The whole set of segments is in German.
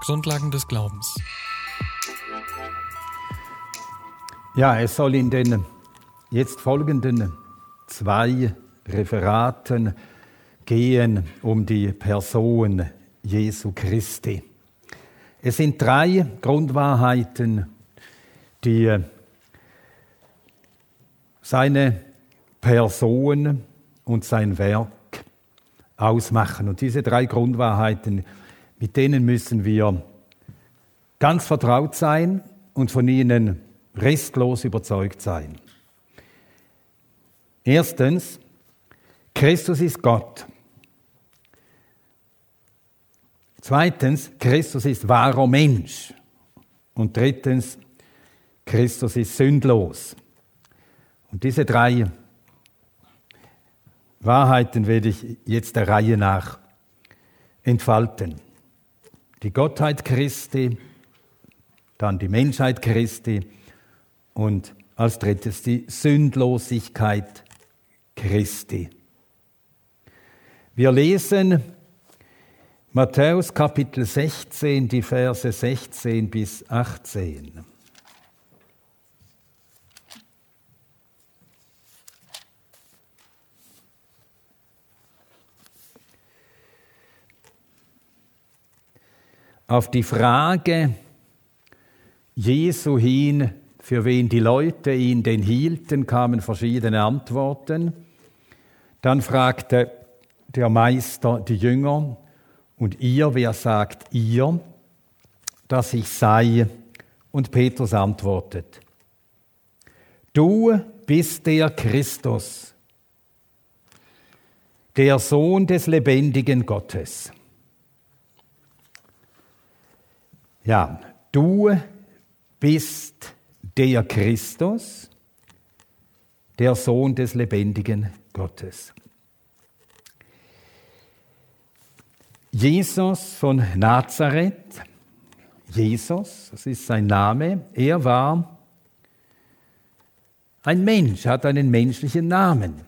Grundlagen des Glaubens. Ja, es soll in den jetzt folgenden zwei Referaten gehen um die Person Jesu Christi. Es sind drei Grundwahrheiten, die seine Person und sein Werk ausmachen. Und diese drei Grundwahrheiten, mit denen müssen wir ganz vertraut sein und von ihnen restlos überzeugt sein. Erstens, Christus ist Gott. Zweitens, Christus ist wahrer Mensch. Und drittens, Christus ist sündlos. Und diese drei Wahrheiten werde ich jetzt der Reihe nach entfalten. Die Gottheit Christi, dann die Menschheit Christi und als drittes die Sündlosigkeit Christi. Wir lesen Matthäus Kapitel 16, die Verse 16 bis 18. Auf die Frage Jesu hin, für wen die Leute ihn denn hielten, kamen verschiedene Antworten. Dann fragte der Meister die Jünger, und ihr, wer sagt ihr, dass ich sei? Und Petrus antwortet, du bist der Christus, der Sohn des lebendigen Gottes. Ja, du bist der Christus, der Sohn des lebendigen Gottes. Jesus von Nazareth, Jesus, das ist sein Name, er war ein Mensch, hat einen menschlichen Namen.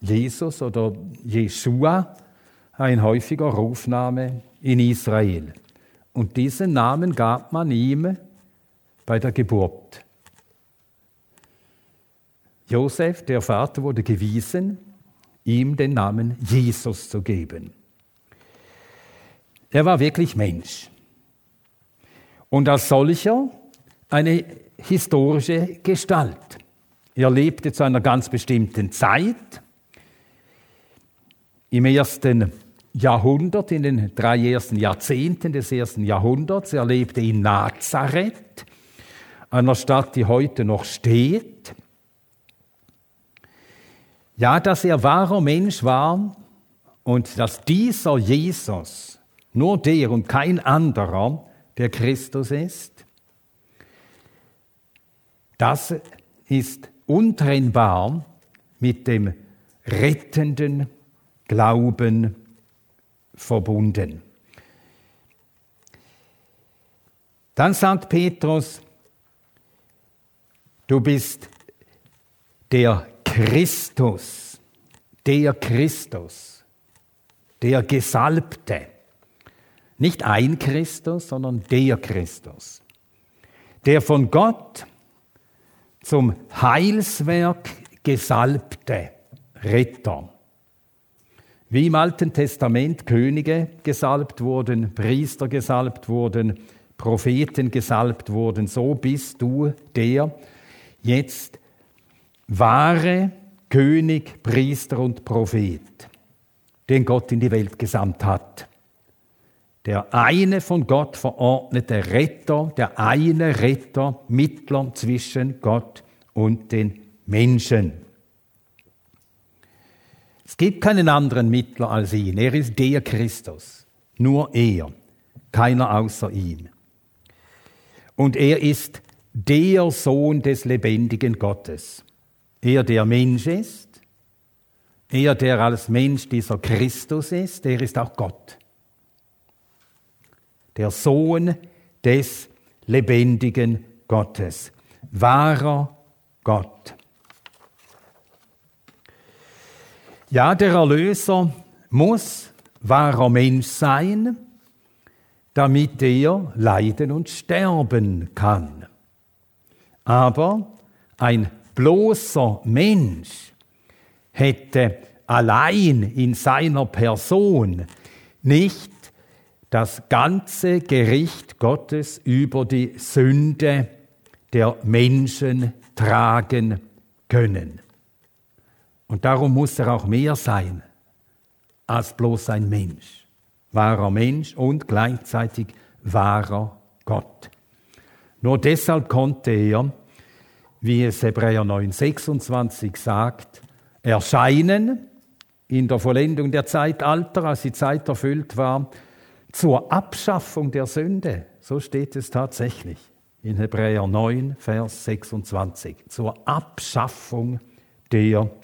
Jesus oder Jeshua, ein häufiger Rufname in Israel. Und diesen Namen gab man ihm bei der Geburt. Josef, der Vater, wurde gewiesen, ihm den Namen Jesus zu geben. Er war wirklich Mensch. Und als solcher eine historische Gestalt. Er lebte zu einer ganz bestimmten Zeit. Im ersten Jahrhundert, in den drei ersten Jahrzehnten des ersten Jahrhunderts. Er lebte in Nazareth, einer Stadt, die heute noch steht. Ja, dass er wahrer Mensch war und dass dieser Jesus nur der und kein anderer der Christus ist, das ist untrennbar mit dem rettenden Glauben verbunden. Dann sagt Petrus, du bist der Christus, der Christus, der Gesalbte. Nicht ein Christus, sondern der Christus, der von Gott zum Heilswerk gesalbte Retter. Wie im Alten Testament Könige gesalbt wurden, Priester gesalbt wurden, Propheten gesalbt wurden, so bist du der jetzt wahre König, Priester und Prophet, den Gott in die Welt gesandt hat. Der eine von Gott verordnete Retter, der eine Retter, Mittler zwischen Gott und den Menschen. Es gibt keinen anderen Mittler als ihn. Er ist der Christus. Nur er. Keiner außer ihm. Und er ist der Sohn des lebendigen Gottes. Er, der Mensch ist. Er, der als Mensch dieser Christus ist. Er ist auch Gott. Der Sohn des lebendigen Gottes. Wahrer Gott. Ja, der Erlöser muss wahrer Mensch sein, damit er leiden und sterben kann. Aber ein bloßer Mensch hätte allein in seiner Person nicht das ganze Gericht Gottes über die Sünde der Menschen tragen können. Und darum muss er auch mehr sein als bloß ein Mensch. Wahrer Mensch und gleichzeitig wahrer Gott. Nur deshalb konnte er, wie es Hebräer 9,26 sagt, erscheinen in der Vollendung der Zeitalter, als die Zeit erfüllt war, zur Abschaffung der Sünde. So steht es tatsächlich in Hebräer 9, Vers 26. Zur Abschaffung der Sünde.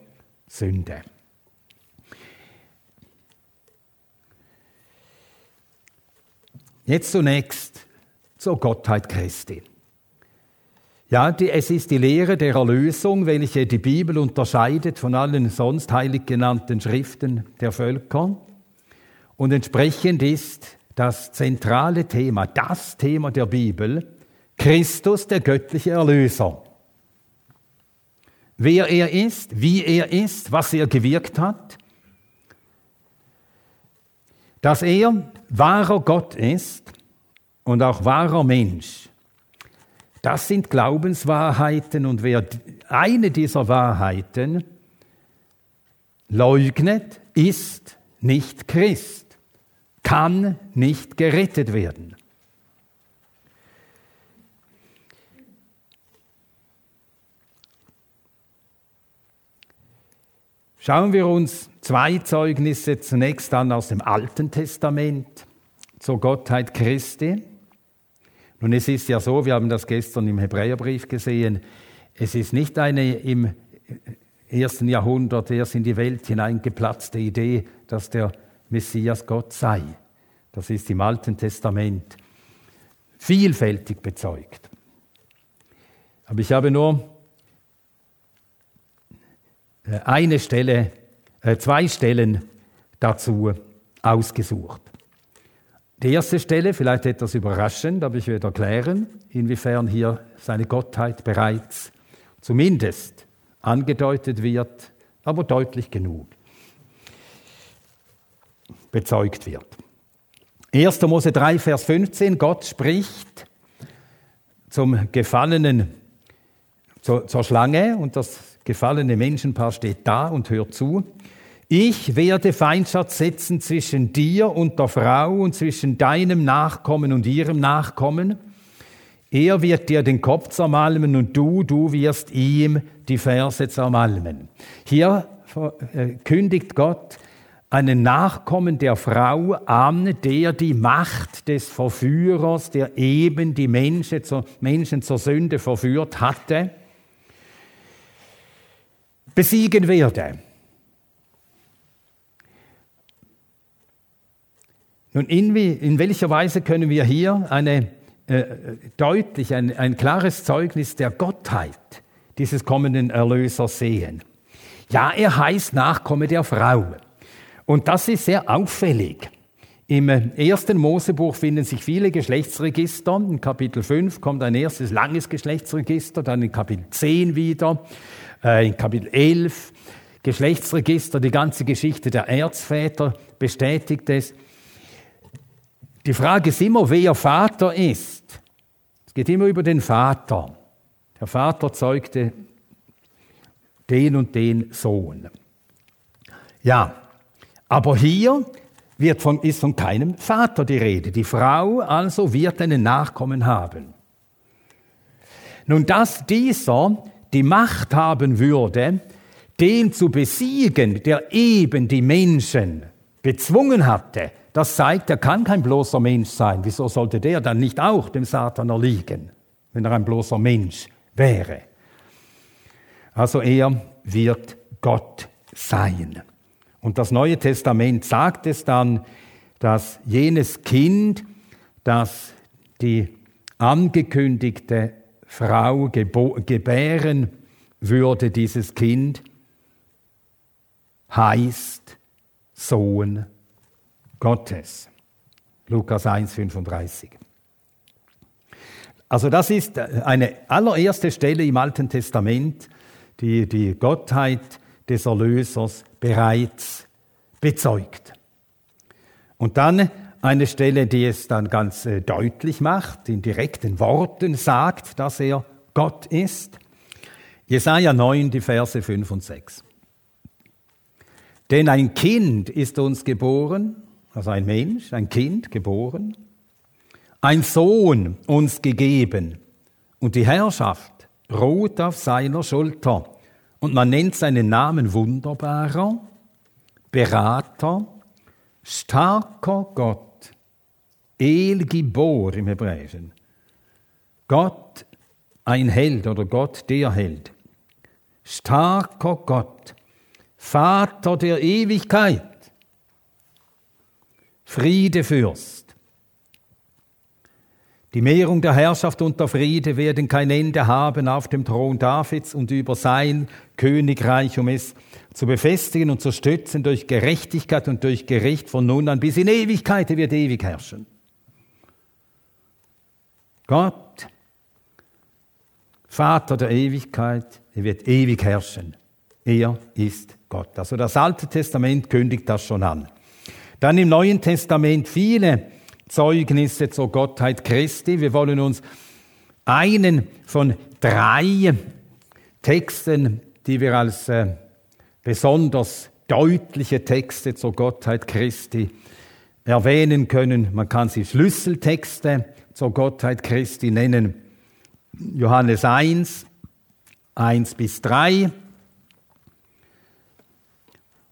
Jetzt zunächst zur Gottheit Christi. Ja, die, es ist die Lehre der Erlösung, welche die Bibel unterscheidet von allen sonst heilig genannten Schriften der Völker. Und entsprechend ist das zentrale Thema, das Thema der Bibel, Christus, der göttliche Erlöser. Wer er ist, wie er ist, was er gewirkt hat, dass er wahrer Gott ist und auch wahrer Mensch. Das sind Glaubenswahrheiten und wer eine dieser Wahrheiten leugnet, ist nicht Christ kann nicht gerettet werden. Schauen wir uns zwei Zeugnisse zunächst an aus dem Alten Testament zur Gottheit Christi. Nun, es ist ja so, wir haben das gestern im Hebräerbrief gesehen, es ist nicht eine im ersten Jahrhundert erst in die Welt hineingeplatzte Idee, dass der Messias Gott sei. Das ist im Alten Testament vielfältig bezeugt. Aber ich habe nur eine Stelle, äh, zwei Stellen dazu ausgesucht. Die erste Stelle, vielleicht etwas überraschend, aber ich werde erklären, inwiefern hier seine Gottheit bereits zumindest angedeutet wird, aber deutlich genug bezeugt wird. 1. Mose 3, Vers 15, Gott spricht zum gefallenen, zur Schlange und das gefallene Menschenpaar steht da und hört zu. Ich werde Feindschaft setzen zwischen dir und der Frau und zwischen deinem Nachkommen und ihrem Nachkommen. Er wird dir den Kopf zermalmen und du, du wirst ihm die Verse zermalmen. Hier äh, kündigt Gott einen Nachkommen der Frau an, der die Macht des Verführers, der eben die Menschen zur, Menschen zur Sünde verführt hatte, besiegen werde. Nun, in, in welcher Weise können wir hier eine, äh, deutlich ein, ein klares Zeugnis der Gottheit dieses kommenden Erlösers sehen? Ja, er heißt Nachkomme der Frau. Und das ist sehr auffällig. Im ersten Mosebuch finden sich viele Geschlechtsregister. In Kapitel 5 kommt ein erstes langes Geschlechtsregister, dann in Kapitel 10 wieder, äh, in Kapitel 11 Geschlechtsregister, die ganze Geschichte der Erzväter bestätigt es. Die Frage ist immer, wer Vater ist. Es geht immer über den Vater. Der Vater zeugte den und den Sohn. Ja, aber hier wird von, ist von keinem Vater die Rede. Die Frau also wird einen Nachkommen haben. Nun, dass dieser die Macht haben würde, den zu besiegen, der eben die Menschen bezwungen hatte, das zeigt, er kann kein bloßer Mensch sein. Wieso sollte der dann nicht auch dem Satan erliegen, wenn er ein bloßer Mensch wäre? Also er wird Gott sein. Und das Neue Testament sagt es dann, dass jenes Kind, das die angekündigte Frau gebären würde, dieses Kind heißt Sohn Gottes. Lukas 1, 35. Also das ist eine allererste Stelle im Alten Testament, die die Gottheit des Erlösers bereits bezeugt. Und dann eine Stelle, die es dann ganz äh, deutlich macht, in direkten Worten sagt, dass er Gott ist. Jesaja 9, die Verse 5 und 6. Denn ein Kind ist uns geboren, also ein Mensch, ein Kind geboren, ein Sohn uns gegeben und die Herrschaft ruht auf seiner Schulter. Und man nennt seinen Namen Wunderbarer, Berater, starker Gott, El Gibor im Hebräischen. Gott ein Held oder Gott der Held. Starker Gott, Vater der Ewigkeit, Friedefürst, die Mehrung der Herrschaft und der Friede werden kein Ende haben auf dem Thron Davids und über sein Königreich, um es zu befestigen und zu stützen durch Gerechtigkeit und durch Gericht von nun an bis in Ewigkeit, er wird ewig herrschen. Gott, Vater der Ewigkeit, er wird ewig herrschen. Er ist Gott. Also das Alte Testament kündigt das schon an. Dann im Neuen Testament viele Zeugnisse zur Gottheit Christi. Wir wollen uns einen von drei Texten, die wir als äh, besonders deutliche Texte zur Gottheit Christi erwähnen können. Man kann sie Schlüsseltexte zur Gottheit Christi nennen. Johannes 1, 1 bis 3.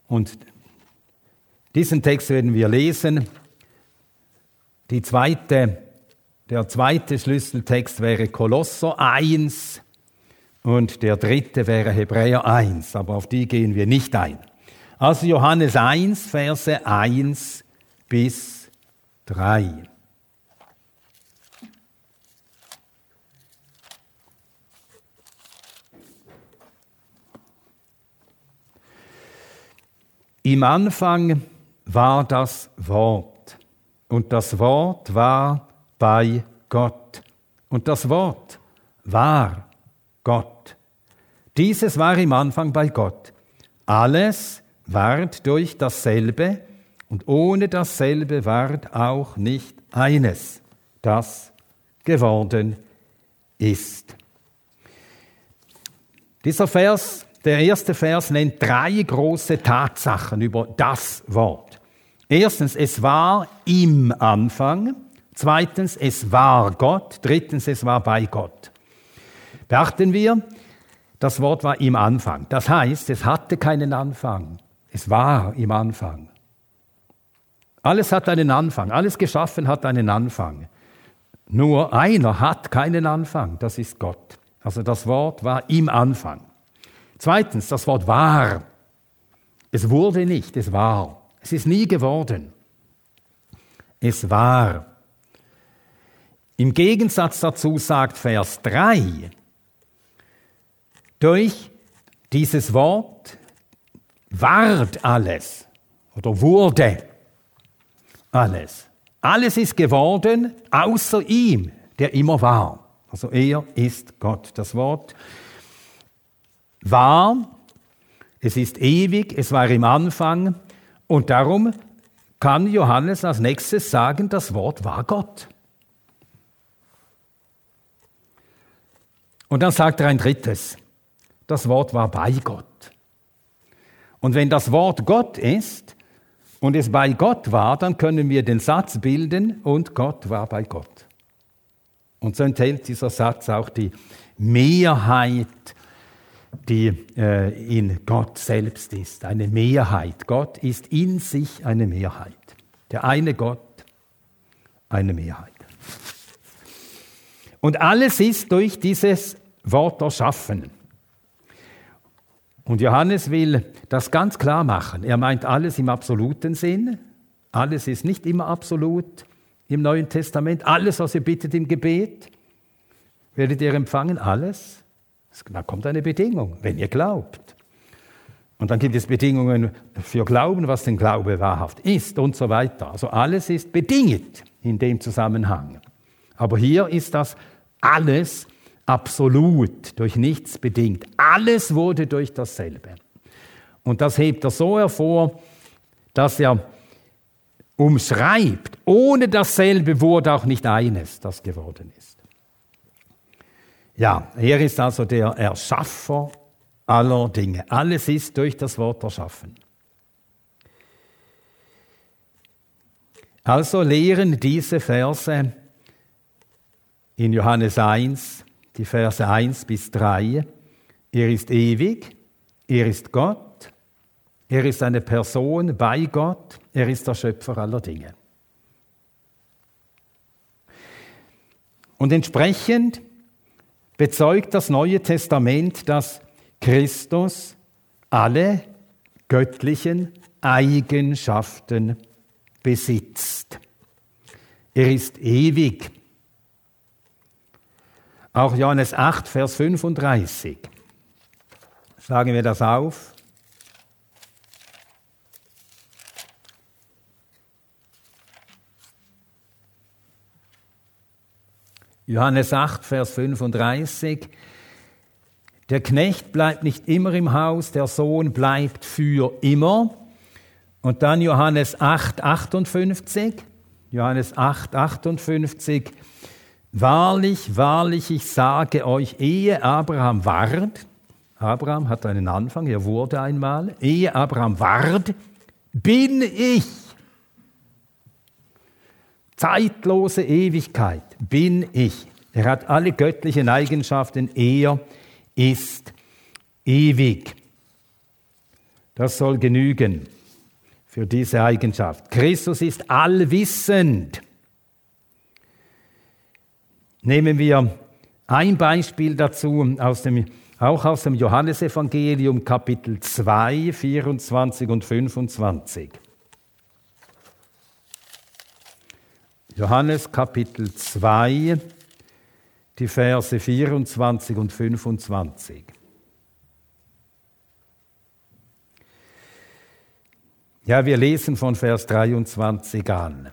Und diesen Text werden wir lesen. Die zweite, der zweite Schlüsseltext wäre Kolosser 1 und der dritte wäre Hebräer 1, aber auf die gehen wir nicht ein. Also Johannes 1, Verse 1 bis 3. Im Anfang war das Wort und das Wort war bei Gott. Und das Wort war Gott. Dieses war im Anfang bei Gott. Alles ward durch dasselbe und ohne dasselbe ward auch nicht eines, das geworden ist. Dieser Vers, der erste Vers nennt drei große Tatsachen über das Wort. Erstens, es war im Anfang. Zweitens, es war Gott. Drittens, es war bei Gott. Beachten wir, das Wort war im Anfang. Das heißt, es hatte keinen Anfang. Es war im Anfang. Alles hat einen Anfang. Alles geschaffen hat einen Anfang. Nur einer hat keinen Anfang. Das ist Gott. Also das Wort war im Anfang. Zweitens, das Wort war. Es wurde nicht, es war. Es ist nie geworden. Es war. Im Gegensatz dazu sagt Vers 3, durch dieses Wort ward alles oder wurde alles. Alles ist geworden außer ihm, der immer war. Also er ist Gott. Das Wort war, es ist ewig, es war im Anfang, und darum kann Johannes als nächstes sagen, das Wort war Gott. Und dann sagt er ein drittes, das Wort war bei Gott. Und wenn das Wort Gott ist und es bei Gott war, dann können wir den Satz bilden, und Gott war bei Gott. Und so enthält dieser Satz auch die Mehrheit die äh, in Gott selbst ist, eine Mehrheit. Gott ist in sich eine Mehrheit. Der eine Gott, eine Mehrheit. Und alles ist durch dieses Wort erschaffen. Und Johannes will das ganz klar machen. Er meint alles im absoluten Sinn. Alles ist nicht immer absolut im Neuen Testament. Alles, was ihr bittet im Gebet, werdet ihr empfangen. Alles. Da kommt eine Bedingung, wenn ihr glaubt. Und dann gibt es Bedingungen für Glauben, was den Glaube wahrhaft ist und so weiter. Also alles ist bedingt in dem Zusammenhang. Aber hier ist das alles absolut, durch nichts bedingt. Alles wurde durch dasselbe. Und das hebt er so hervor, dass er umschreibt, ohne dasselbe wurde auch nicht eines, das geworden ist. Ja, er ist also der Erschaffer aller Dinge. Alles ist durch das Wort erschaffen. Also lehren diese Verse in Johannes 1, die Verse 1 bis 3, er ist ewig, er ist Gott, er ist eine Person bei Gott, er ist der Schöpfer aller Dinge. Und entsprechend bezeugt das Neue Testament, dass Christus alle göttlichen Eigenschaften besitzt. Er ist ewig. Auch Johannes 8, Vers 35. Sagen wir das auf. Johannes 8, Vers 35. Der Knecht bleibt nicht immer im Haus, der Sohn bleibt für immer. Und dann Johannes 8, 58. Johannes 8, 58. Wahrlich, wahrlich, ich sage euch, ehe Abraham ward, Abraham hat einen Anfang, er wurde einmal, ehe Abraham ward, bin ich. Zeitlose Ewigkeit bin ich. Er hat alle göttlichen Eigenschaften, er ist ewig. Das soll genügen für diese Eigenschaft. Christus ist allwissend. Nehmen wir ein Beispiel dazu aus dem, auch aus dem Johannesevangelium Kapitel 2, 24 und 25. Johannes Kapitel 2, die Verse 24 und 25. Ja, wir lesen von Vers 23 an.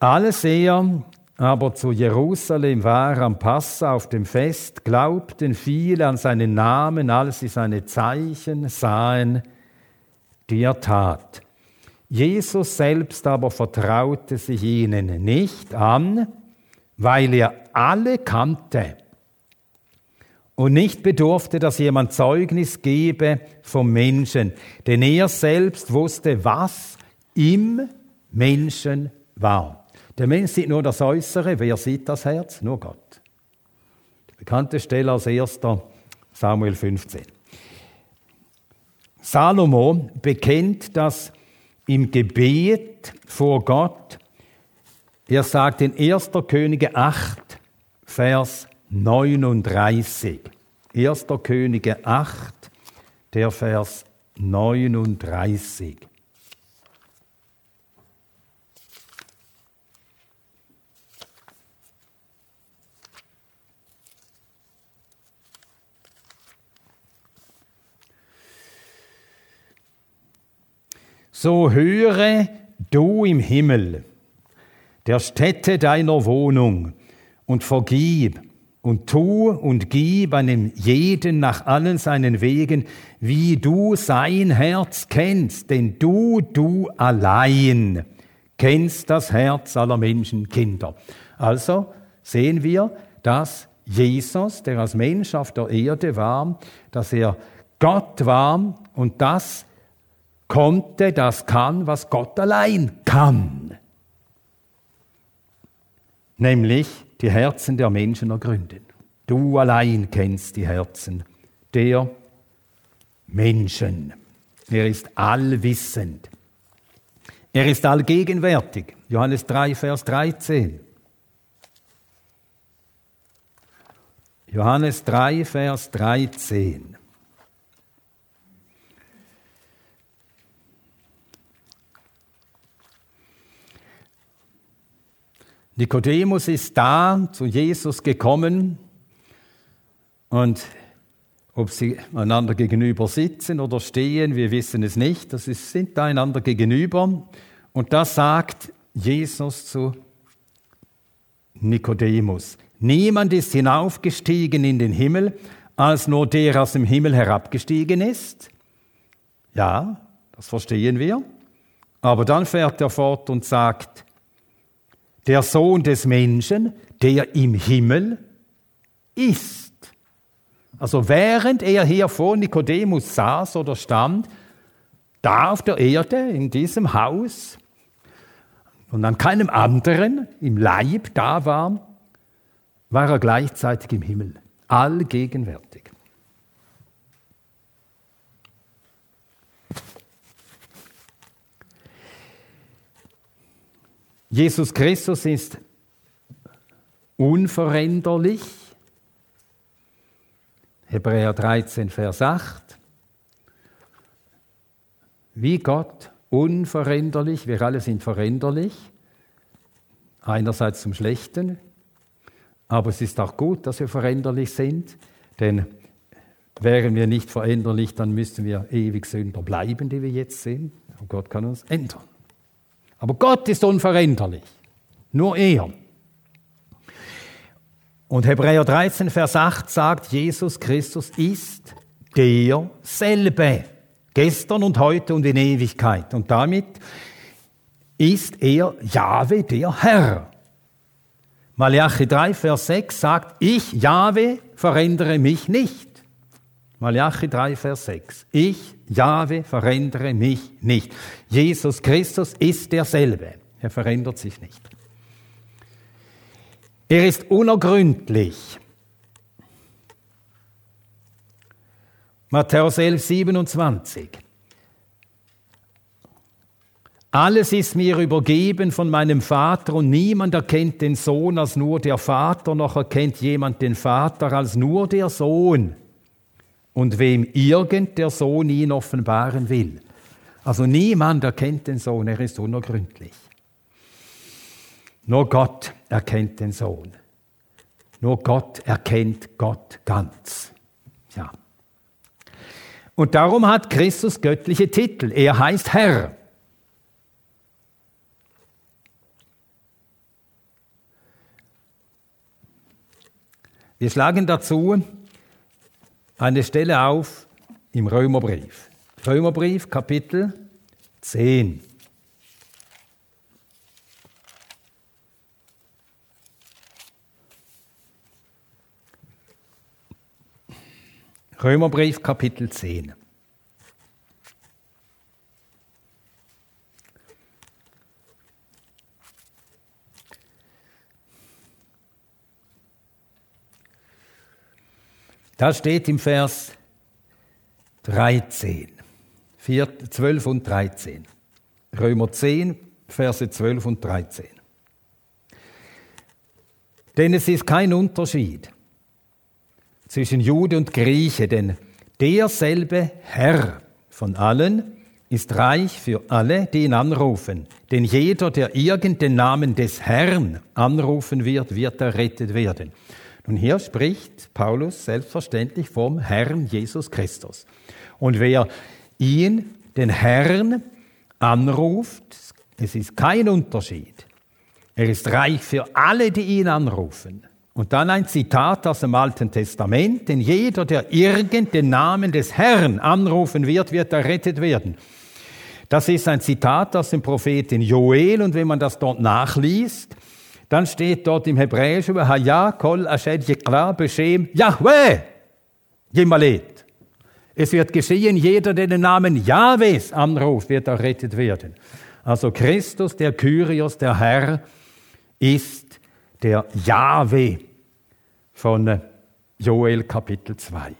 Als er aber zu Jerusalem war am Passa auf dem Fest, glaubten viele an seinen Namen, als sie seine Zeichen sahen, die er tat. Jesus selbst aber vertraute sich ihnen nicht an, weil er alle kannte und nicht bedurfte, dass jemand Zeugnis gebe vom Menschen, denn er selbst wusste, was im Menschen war. Der Mensch sieht nur das Äußere, wer sieht das Herz? Nur Gott. Die bekannte Stelle als erster Samuel 15. Salomo bekennt das im Gebet vor Gott er sagt in 1. Könige 8, Vers 39. 1. Könige 8, der Vers 39. So höre du im Himmel der Stätte deiner Wohnung und vergib und tu und gib einem jeden nach allen seinen Wegen, wie du sein Herz kennst, denn du, du allein kennst das Herz aller Menschenkinder. Also sehen wir, dass Jesus, der als Mensch auf der Erde war, dass er Gott war und das konnte, das kann, was Gott allein kann nämlich die Herzen der Menschen ergründen. Du allein kennst die Herzen der Menschen. Er ist allwissend. Er ist allgegenwärtig. Johannes 3, Vers 13. Johannes 3, Vers 13. Nikodemus ist da zu Jesus gekommen und ob sie einander gegenüber sitzen oder stehen, wir wissen es nicht. Das ist, sind da einander gegenüber. Und da sagt Jesus zu Nikodemus, niemand ist hinaufgestiegen in den Himmel, als nur der aus dem Himmel herabgestiegen ist. Ja, das verstehen wir. Aber dann fährt er fort und sagt, der Sohn des Menschen, der im Himmel ist. Also während er hier vor Nikodemus saß oder stand, da auf der Erde, in diesem Haus, und an keinem anderen im Leib da war, war er gleichzeitig im Himmel, allgegenwärtig. Jesus Christus ist unveränderlich Hebräer 13, Vers 8. Wie Gott, unveränderlich, wir alle sind veränderlich, einerseits zum Schlechten, aber es ist auch gut, dass wir veränderlich sind, denn wären wir nicht veränderlich, dann müssten wir ewig Sünder bleiben, die wir jetzt sind. Und Gott kann uns ändern. Aber Gott ist unveränderlich, nur er. Und Hebräer 13, Vers 8 sagt, Jesus Christus ist derselbe. Gestern und heute und in Ewigkeit. Und damit ist er Jahwe, der Herr. Malachi 3, Vers 6 sagt, ich, Jahwe, verändere mich nicht. Malachi 3, Vers 6. Ich, Jahwe, verändere mich nicht. Jesus Christus ist derselbe. Er verändert sich nicht. Er ist unergründlich. Matthäus 11, 27. Alles ist mir übergeben von meinem Vater und niemand erkennt den Sohn als nur der Vater, noch erkennt jemand den Vater als nur der Sohn und wem irgend der Sohn ihn offenbaren will. Also niemand erkennt den Sohn, er ist unergründlich. Nur Gott erkennt den Sohn. Nur Gott erkennt Gott ganz. Ja. Und darum hat Christus göttliche Titel. Er heißt Herr. Wir schlagen dazu eine Stelle auf im Römerbrief. Römerbrief Kapitel 10. Römerbrief Kapitel 10. Da steht im Vers 13, 4, 12 und 13. Römer 10, Verse 12 und 13. Denn es ist kein Unterschied zwischen Jude und Grieche, denn derselbe Herr von allen ist reich für alle, die ihn anrufen. Denn jeder, der irgendeinen Namen des Herrn anrufen wird, wird errettet werden. Und hier spricht Paulus selbstverständlich vom Herrn Jesus Christus. Und wer ihn, den Herrn, anruft, es ist kein Unterschied. Er ist reich für alle, die ihn anrufen. Und dann ein Zitat aus dem Alten Testament, denn jeder, der irgend den Namen des Herrn anrufen wird, wird errettet werden. Das ist ein Zitat aus dem Propheten Joel und wenn man das dort nachliest, dann steht dort im Hebräischen, Haya kol ashed yikra beshem Yahweh Jemalet. Es wird geschehen, jeder, der den Namen Jahwes anruft, wird errettet werden. Also Christus, der Kyrios, der Herr, ist der Jahwe von Joel Kapitel 2.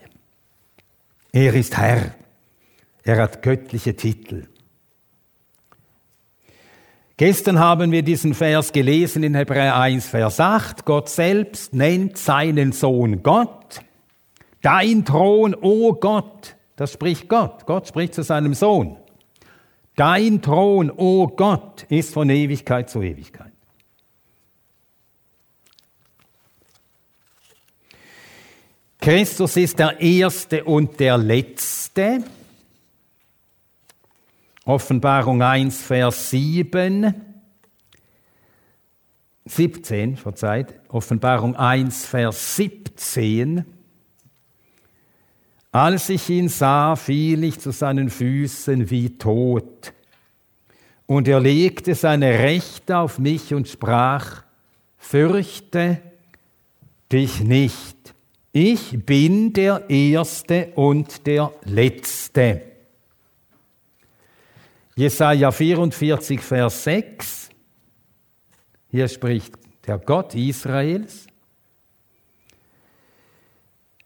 Er ist Herr. Er hat göttliche Titel. Gestern haben wir diesen Vers gelesen in Hebräer 1, Vers 8. Gott selbst nennt seinen Sohn Gott. Dein Thron, o oh Gott, das spricht Gott. Gott spricht zu seinem Sohn. Dein Thron, o oh Gott, ist von Ewigkeit zu Ewigkeit. Christus ist der Erste und der Letzte. Offenbarung 1, Vers 7. 17, verzeiht. Offenbarung 1, Vers 17. Als ich ihn sah, fiel ich zu seinen Füßen wie tot. Und er legte seine Rechte auf mich und sprach, fürchte dich nicht. Ich bin der Erste und der Letzte. Jesaja 44, Vers 6. Hier spricht der Gott Israels.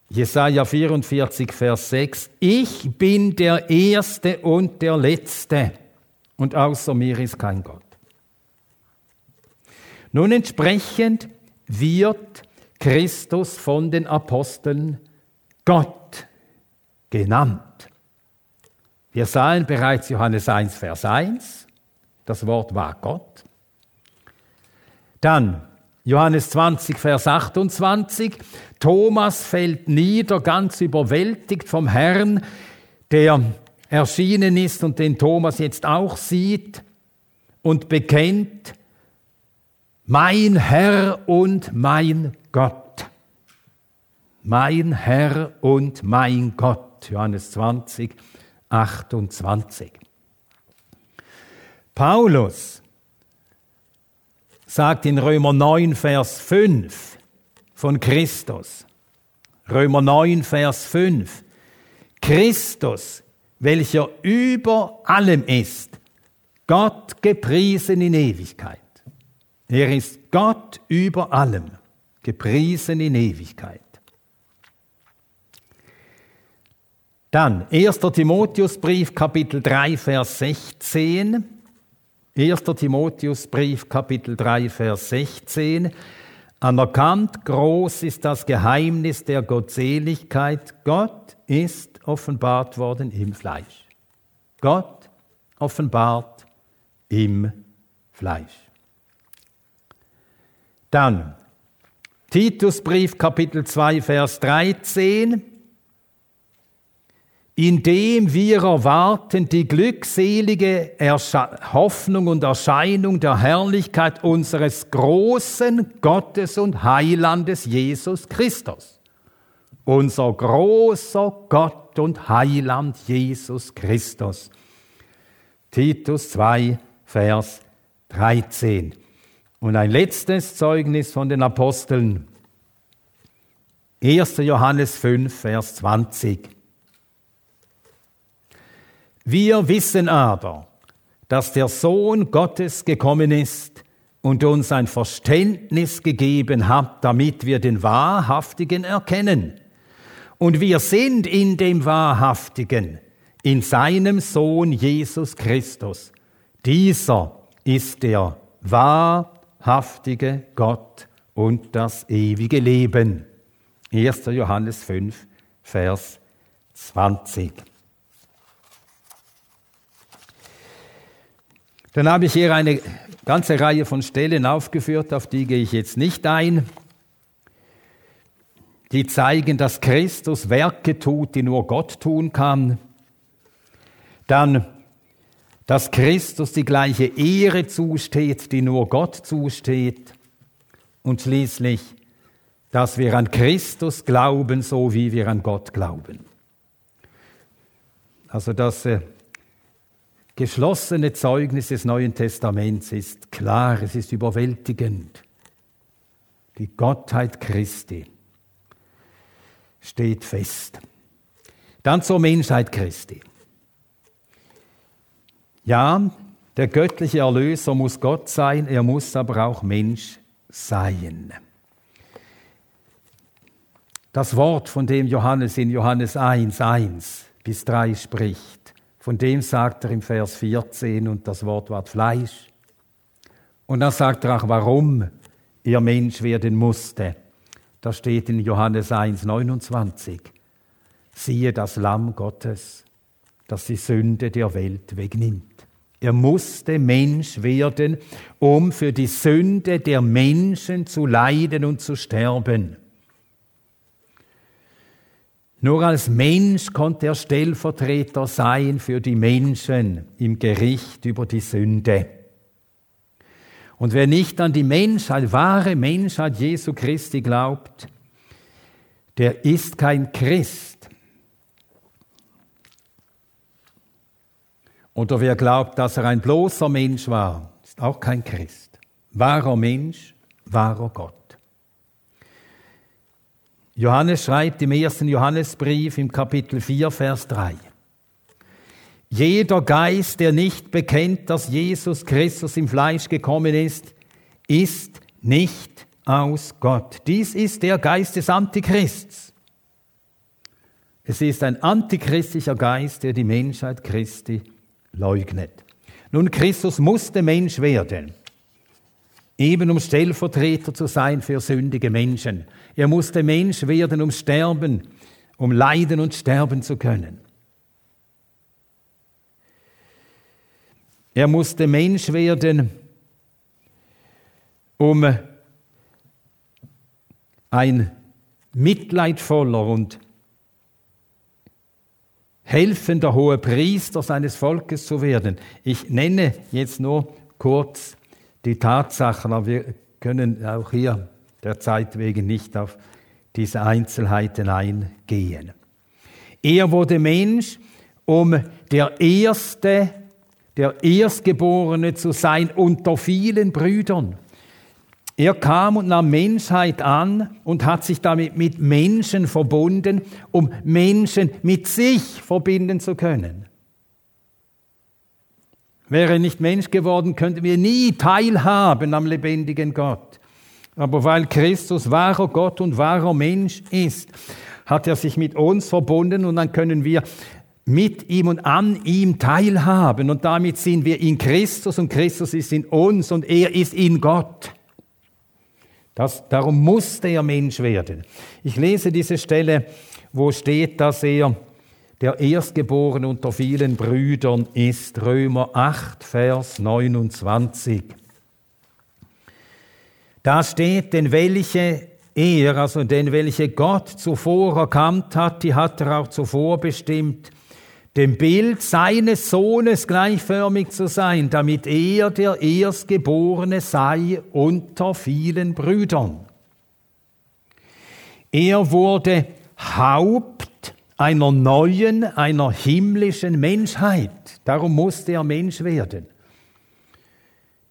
Jesaja 44, Vers 6. Ich bin der Erste und der Letzte und außer mir ist kein Gott. Nun entsprechend wird Christus von den Aposteln Gott genannt. Wir sahen bereits Johannes 1, Vers 1, das Wort war Gott. Dann Johannes 20, Vers 28, Thomas fällt nieder, ganz überwältigt vom Herrn, der erschienen ist und den Thomas jetzt auch sieht und bekennt, mein Herr und mein Gott. Mein Herr und mein Gott. Johannes 20, 28. Paulus sagt in Römer 9, Vers 5 von Christus. Römer 9, Vers 5. Christus, welcher über allem ist, Gott gepriesen in Ewigkeit. Er ist Gott über allem, gepriesen in Ewigkeit. Dann 1. Timotheusbrief Kapitel 3 Vers 16. 1. Timotheusbrief Kapitel 3 Vers 16. Anerkannt groß ist das Geheimnis der Gottseligkeit. Gott ist offenbart worden im Fleisch. Gott offenbart im Fleisch. Dann Titusbrief Kapitel 2 Vers 13. Indem wir erwarten die glückselige Ersche Hoffnung und Erscheinung der Herrlichkeit unseres großen Gottes und Heilandes Jesus Christus. Unser großer Gott und Heiland Jesus Christus. Titus 2, Vers 13. Und ein letztes Zeugnis von den Aposteln. 1. Johannes 5, Vers 20. Wir wissen aber, dass der Sohn Gottes gekommen ist und uns ein Verständnis gegeben hat, damit wir den Wahrhaftigen erkennen. Und wir sind in dem Wahrhaftigen, in seinem Sohn Jesus Christus. Dieser ist der Wahrhaftige Gott und das ewige Leben. 1. Johannes 5, Vers 20. Dann habe ich hier eine ganze Reihe von Stellen aufgeführt, auf die gehe ich jetzt nicht ein, die zeigen, dass Christus Werke tut, die nur Gott tun kann. Dann dass Christus die gleiche Ehre zusteht, die nur Gott zusteht. Und schließlich, dass wir an Christus glauben, so wie wir an Gott glauben. Also das äh, geschlossene Zeugnis des Neuen Testaments ist klar, es ist überwältigend. Die Gottheit Christi steht fest. Dann zur Menschheit Christi. Ja, der göttliche Erlöser muss Gott sein, er muss aber auch Mensch sein. Das Wort, von dem Johannes in Johannes 1, 1 bis 3 spricht, von dem sagt er im Vers 14, und das Wort ward Fleisch. Und dann sagt er auch, warum er Mensch werden musste. Das steht in Johannes 1, 29. Siehe das Lamm Gottes, das die Sünde der Welt wegnimmt. Er musste Mensch werden, um für die Sünde der Menschen zu leiden und zu sterben. Nur als Mensch konnte er Stellvertreter sein für die Menschen im Gericht über die Sünde. Und wer nicht an die Menschheit, wahre Menschheit Jesu Christi glaubt, der ist kein Christ. Oder wer glaubt, dass er ein bloßer Mensch war, ist auch kein Christ. Wahrer Mensch, wahrer Gott. Johannes schreibt im ersten Johannesbrief im Kapitel 4, Vers 3. Jeder Geist, der nicht bekennt, dass Jesus Christus im Fleisch gekommen ist, ist nicht aus Gott. Dies ist der Geist des Antichrists. Es ist ein antichristlicher Geist, der die Menschheit Christi leugnet. Nun, Christus musste Mensch werden, eben um Stellvertreter zu sein für sündige Menschen. Er musste Mensch werden, um sterben, um leiden und sterben zu können. Er musste Mensch werden, um ein mitleidvoller und helfender hoher Priester seines Volkes zu werden. Ich nenne jetzt nur kurz die Tatsachen, aber wir können auch hier der Zeit wegen nicht auf diese Einzelheiten eingehen. Er wurde Mensch, um der Erste, der Erstgeborene zu sein unter vielen Brüdern. Er kam und nahm Menschheit an und hat sich damit mit Menschen verbunden, um Menschen mit sich verbinden zu können. Wäre nicht Mensch geworden, könnten wir nie teilhaben am lebendigen Gott. Aber weil Christus wahrer Gott und wahrer Mensch ist, hat er sich mit uns verbunden und dann können wir mit ihm und an ihm teilhaben. Und damit sind wir in Christus und Christus ist in uns und er ist in Gott. Das, darum musste er Mensch werden. Ich lese diese Stelle, wo steht, dass er der Erstgeborene unter vielen Brüdern ist. Römer 8, Vers 29. Da steht, denn welche er, also denn welche Gott zuvor erkannt hat, die hat er auch zuvor bestimmt, dem Bild seines Sohnes gleichförmig zu sein, damit er der Erstgeborene sei unter vielen Brüdern. Er wurde Haupt einer neuen, einer himmlischen Menschheit. Darum musste er Mensch werden.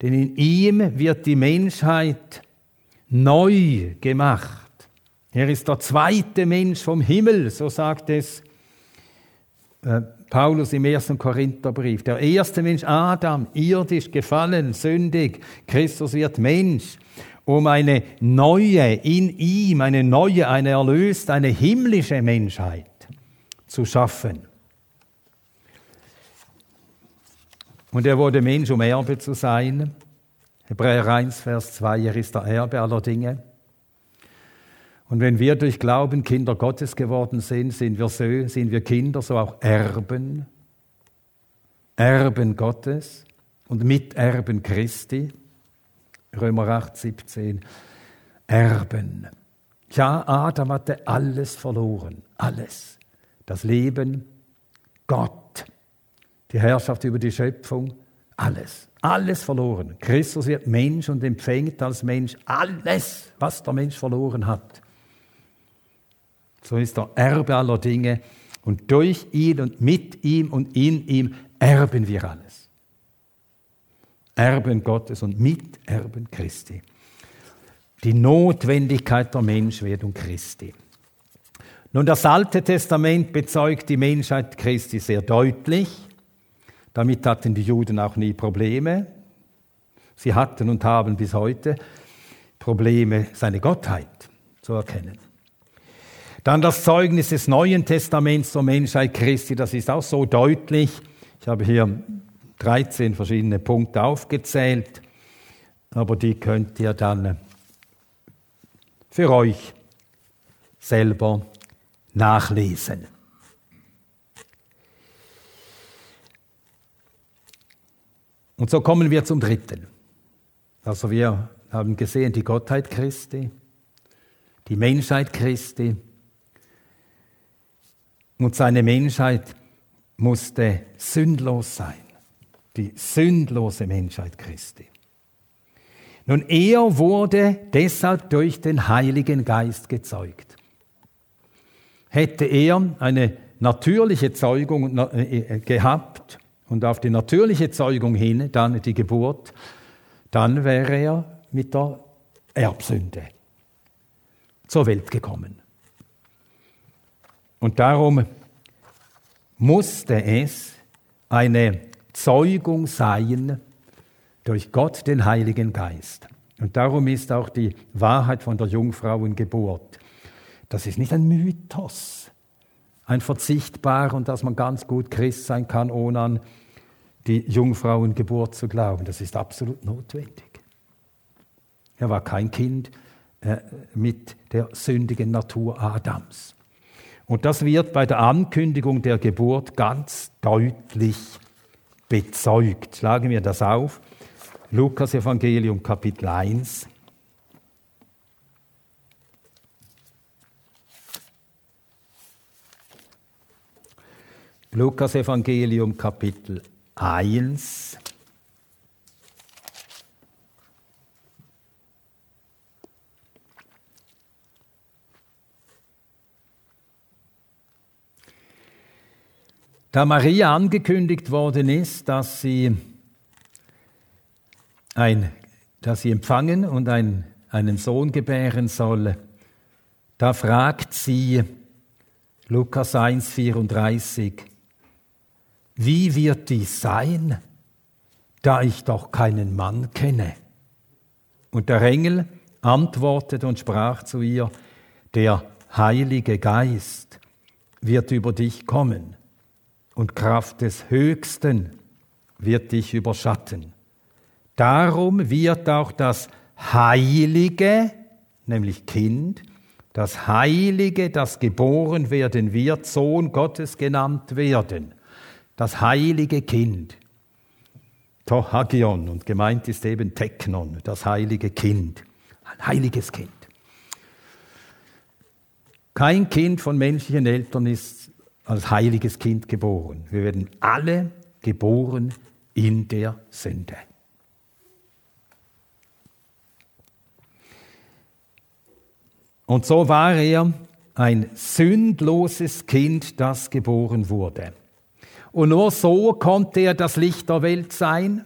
Denn in ihm wird die Menschheit neu gemacht. Er ist der zweite Mensch vom Himmel, so sagt es äh, Paulus im ersten Korintherbrief. Der erste Mensch, Adam, irdisch, gefallen, sündig. Christus wird Mensch, um eine neue, in ihm, eine neue, eine erlöste, eine himmlische Menschheit zu schaffen. Und er wurde Mensch, um Erbe zu sein. Hebräer 1, Vers 2, er ist der Erbe aller Dinge. Und wenn wir durch Glauben Kinder Gottes geworden sind, sind wir, so, sind wir Kinder, so auch Erben, Erben Gottes und Miterben Christi. Römer 8, 17. Erben. Ja, Adam hatte alles verloren, alles. Das Leben, Gott, die Herrschaft über die Schöpfung, alles. Alles verloren. Christus wird Mensch und empfängt als Mensch alles, was der Mensch verloren hat. So ist er Erbe aller Dinge und durch ihn und mit ihm und in ihm erben wir alles. Erben Gottes und Miterben Christi. Die Notwendigkeit der Menschwerdung Christi. Nun, das Alte Testament bezeugt die Menschheit Christi sehr deutlich. Damit hatten die Juden auch nie Probleme. Sie hatten und haben bis heute Probleme, seine Gottheit zu erkennen. Dann das Zeugnis des Neuen Testaments zur Menschheit Christi, das ist auch so deutlich. Ich habe hier 13 verschiedene Punkte aufgezählt, aber die könnt ihr dann für euch selber nachlesen. Und so kommen wir zum dritten. Also wir haben gesehen die Gottheit Christi, die Menschheit Christi, und seine Menschheit musste sündlos sein. Die sündlose Menschheit Christi. Nun, er wurde deshalb durch den Heiligen Geist gezeugt. Hätte er eine natürliche Zeugung äh, äh, gehabt und auf die natürliche Zeugung hin dann die Geburt, dann wäre er mit der Erbsünde zur Welt gekommen. Und darum musste es eine Zeugung sein durch Gott, den Heiligen Geist. Und darum ist auch die Wahrheit von der Jungfrauengeburt. Das ist nicht ein Mythos, ein verzichtbar und dass man ganz gut Christ sein kann, ohne an die Jungfrauengeburt zu glauben. Das ist absolut notwendig. Er war kein Kind äh, mit der sündigen Natur Adams. Und das wird bei der Ankündigung der Geburt ganz deutlich bezeugt. Schlagen wir das auf. Lukas Evangelium Kapitel 1. Lukas Evangelium Kapitel 1. Da Maria angekündigt worden ist, dass sie, ein, dass sie empfangen und ein, einen Sohn gebären soll, da fragt sie, Lukas 1, 34, wie wird dies sein, da ich doch keinen Mann kenne? Und der Engel antwortete und sprach zu ihr, der Heilige Geist wird über dich kommen und Kraft des Höchsten wird dich überschatten. Darum wird auch das Heilige, nämlich Kind, das Heilige, das geboren werden wird, Sohn Gottes genannt werden. Das heilige Kind. Tohagion und gemeint ist eben Teknon, das heilige Kind. Ein heiliges Kind. Kein Kind von menschlichen Eltern ist als heiliges Kind geboren. Wir werden alle geboren in der Sünde. Und so war er ein sündloses Kind, das geboren wurde. Und nur so konnte er das Licht der Welt sein.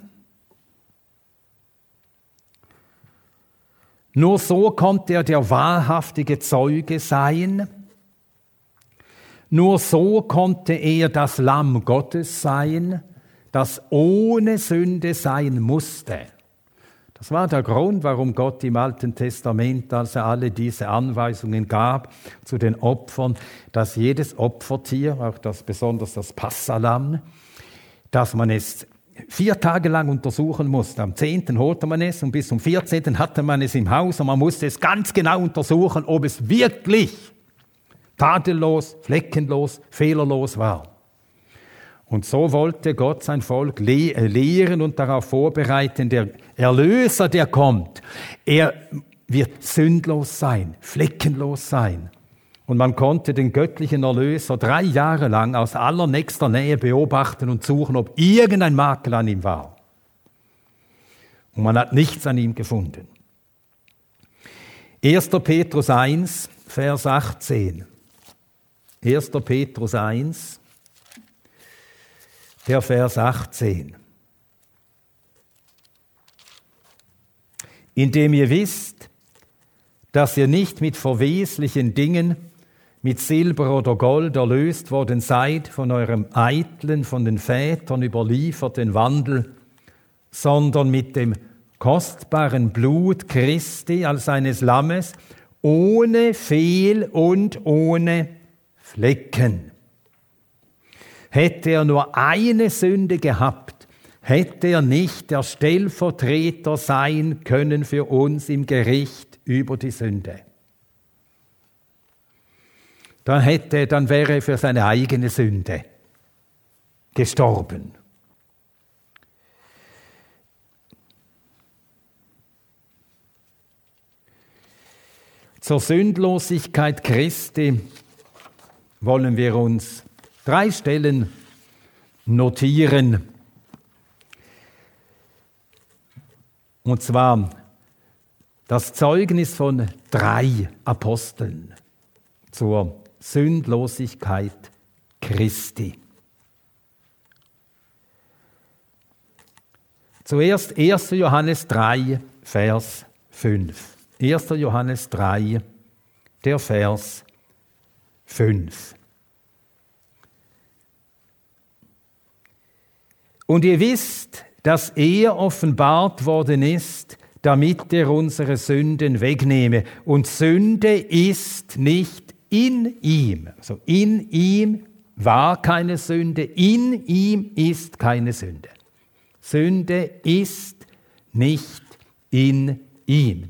Nur so konnte er der wahrhaftige Zeuge sein. Nur so konnte er das Lamm Gottes sein, das ohne Sünde sein musste. Das war der Grund, warum Gott im Alten Testament, als er alle diese Anweisungen gab zu den Opfern, dass jedes Opfertier, auch das besonders das Passalam, dass man es vier Tage lang untersuchen musste. Am zehnten holte man es und bis zum vierzehnten hatte man es im Haus und man musste es ganz genau untersuchen, ob es wirklich tadellos, fleckenlos, fehlerlos war. Und so wollte Gott sein Volk äh, lehren und darauf vorbereiten, der Erlöser, der kommt, er wird sündlos sein, fleckenlos sein. Und man konnte den göttlichen Erlöser drei Jahre lang aus allernächster Nähe beobachten und suchen, ob irgendein Makel an ihm war. Und man hat nichts an ihm gefunden. 1. Petrus 1, Vers 18. 1. Petrus 1, der Vers 18. Indem ihr wisst, dass ihr nicht mit verweslichen Dingen, mit Silber oder Gold erlöst worden seid von eurem eitlen, von den Vätern überlieferten Wandel, sondern mit dem kostbaren Blut Christi als eines Lammes, ohne Fehl und ohne Flecken. Hätte er nur eine Sünde gehabt, hätte er nicht der Stellvertreter sein können für uns im Gericht über die Sünde. Dann hätte, dann wäre er für seine eigene Sünde gestorben. Zur Sündlosigkeit Christi wollen wir uns drei Stellen notieren. Und zwar das Zeugnis von drei Aposteln zur Sündlosigkeit Christi. Zuerst 1. Johannes 3, Vers 5. 1. Johannes 3, der Vers 5. Und ihr wisst, dass er offenbart worden ist, damit er unsere Sünden wegnehme. Und Sünde ist nicht in ihm. Also in ihm war keine Sünde, in ihm ist keine Sünde. Sünde ist nicht in ihm.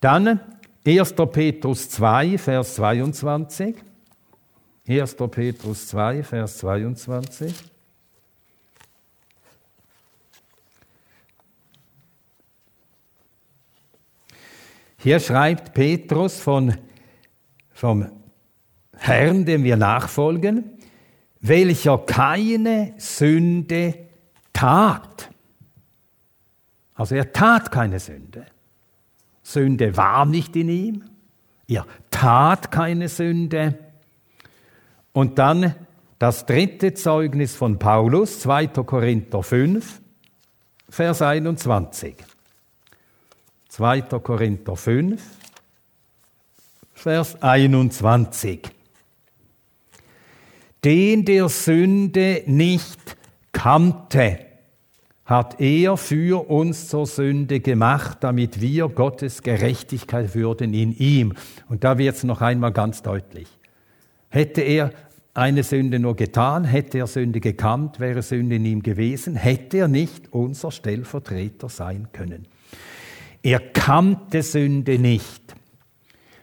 Dann 1. Petrus 2, Vers 22. 1. Petrus 2, Vers 22. Hier schreibt Petrus von, vom Herrn, dem wir nachfolgen, welcher keine Sünde tat. Also er tat keine Sünde. Sünde war nicht in ihm. Er tat keine Sünde. Und dann das dritte Zeugnis von Paulus, 2. Korinther 5, Vers 21. 2. Korinther 5, Vers 21. Den der Sünde nicht kannte, hat er für uns zur Sünde gemacht, damit wir Gottes Gerechtigkeit würden in ihm. Und da wird es noch einmal ganz deutlich. Hätte er eine Sünde nur getan, hätte er Sünde gekannt, wäre Sünde in ihm gewesen, hätte er nicht unser Stellvertreter sein können. Er kannte Sünde nicht.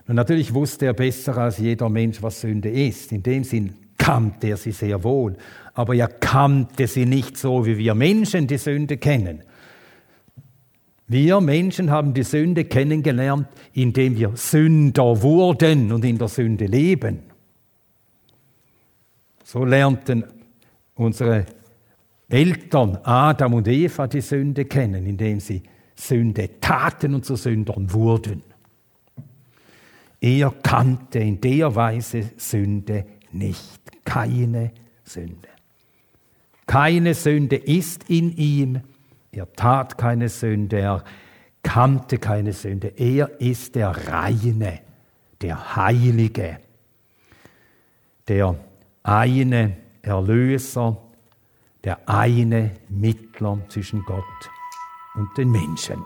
Und natürlich wusste er besser als jeder Mensch, was Sünde ist. In dem Sinn kannte er sie sehr wohl. Aber er kannte sie nicht so, wie wir Menschen die Sünde kennen. Wir Menschen haben die Sünde kennengelernt, indem wir Sünder wurden und in der Sünde leben. So lernten unsere Eltern Adam und Eva die Sünde kennen, indem sie Sünde taten und zu Sündern wurden. Er kannte in der Weise Sünde nicht. Keine Sünde. Keine Sünde ist in ihm. Er tat keine Sünde. Er kannte keine Sünde. Er ist der Reine, der Heilige, der eine Erlöser, der eine Mittler zwischen Gott und den Menschen.